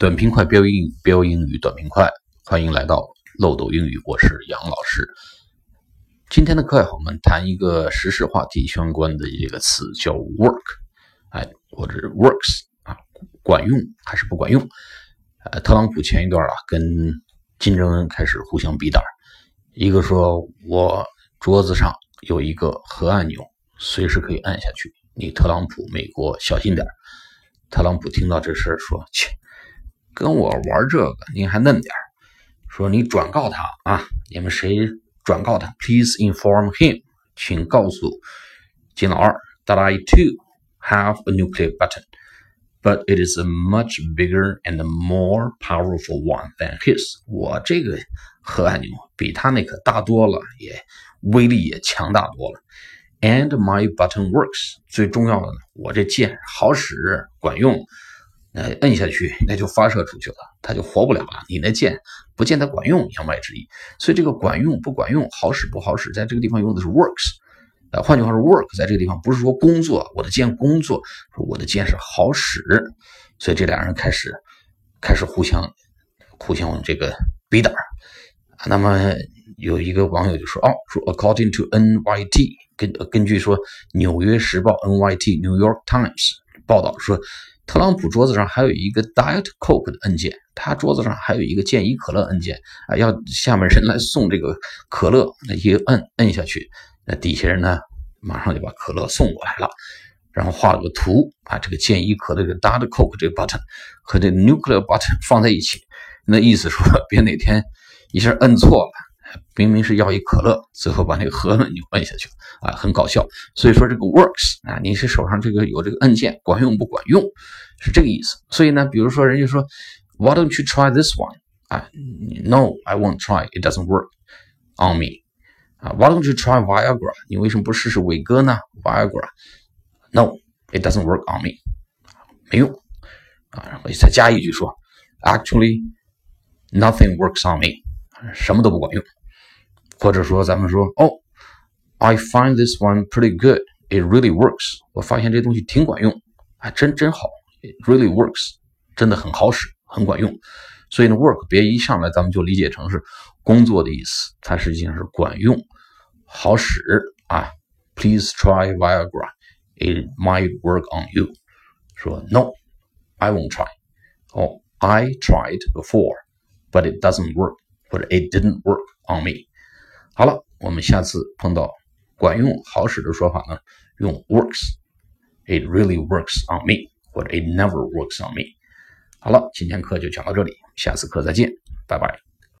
短平快标英语，标英语短平快，欢迎来到漏斗英语，我是杨老师。今天的课我们谈一个时事话题相关的一个词，叫 work，哎，或者 works 啊，管用还是不管用？呃，特朗普前一段啊，跟金正恩开始互相比胆，一个说我桌子上有一个核按钮，随时可以按下去，你特朗普美国小心点。特朗普听到这事儿说：“切，跟我玩这个，您还嫩点儿说你转告他啊，你们谁转告他？Please inform him，请告诉金老二，that I too have a nuclear button，but it is a much bigger and more powerful one than his。我这个核按钮比他那可大多了，也威力也强大多了。” And my button works。最重要的呢，我这键好使管用，呃，摁下去那就发射出去了，它就活不了了。你那箭不见得管用，言外之意。所以这个管用不管用，好使不好使，在这个地方用的是 works。呃，换句话说，work 在这个地方不是说工作，我的箭工作，说我的箭是好使。所以这俩人开始开始互相互相这个比胆儿。那么有一个网友就说：“哦，说 according to NYT。”根根据说，《纽约时报》NYT New York Times 报道说，特朗普桌子上还有一个 Diet Coke 的按键，他桌子上还有一个健怡可乐按键啊，要下面人来送这个可乐，那一摁摁下去，那底下人呢马上就把可乐送过来了，然后画了个图把，这个健怡可乐的 Diet Coke 这个 button 和这 Nuclear button 放在一起，那意思说别哪天一下摁错了。明明是要一可乐，最后把那个核按钮摁下去了啊，很搞笑。所以说这个 works 啊，你是手上这个有这个按键，管用不管用，是这个意思。所以呢，比如说人家说，Why don't you try this one？啊，No，I won't try. It doesn't work on me. 啊，Why don't you try Viagra？你为什么不试试伟哥呢？Viagra？No，it doesn't work on me. 没用啊，然后再加一句说，Actually，nothing works on me. 什么都不管用。或者说，咱们说哦，I find this one pretty good. It really works. 我发现这东西挺管用，还真真好。It really works，真的很好使，很管用。所以呢，work 别一上来咱们就理解成是工作的意思，它实际上是管用、好使啊。Please try Viagra. It might work on you. 说 No, I won't try. 哦，I tried before, but it doesn't work. 或者 It didn't work on me。 好了，我们下次碰到管用好使的说法呢，用 works。It really works on me，或者 It never works on me。好了，今天课就讲到这里，下次课再见，拜拜。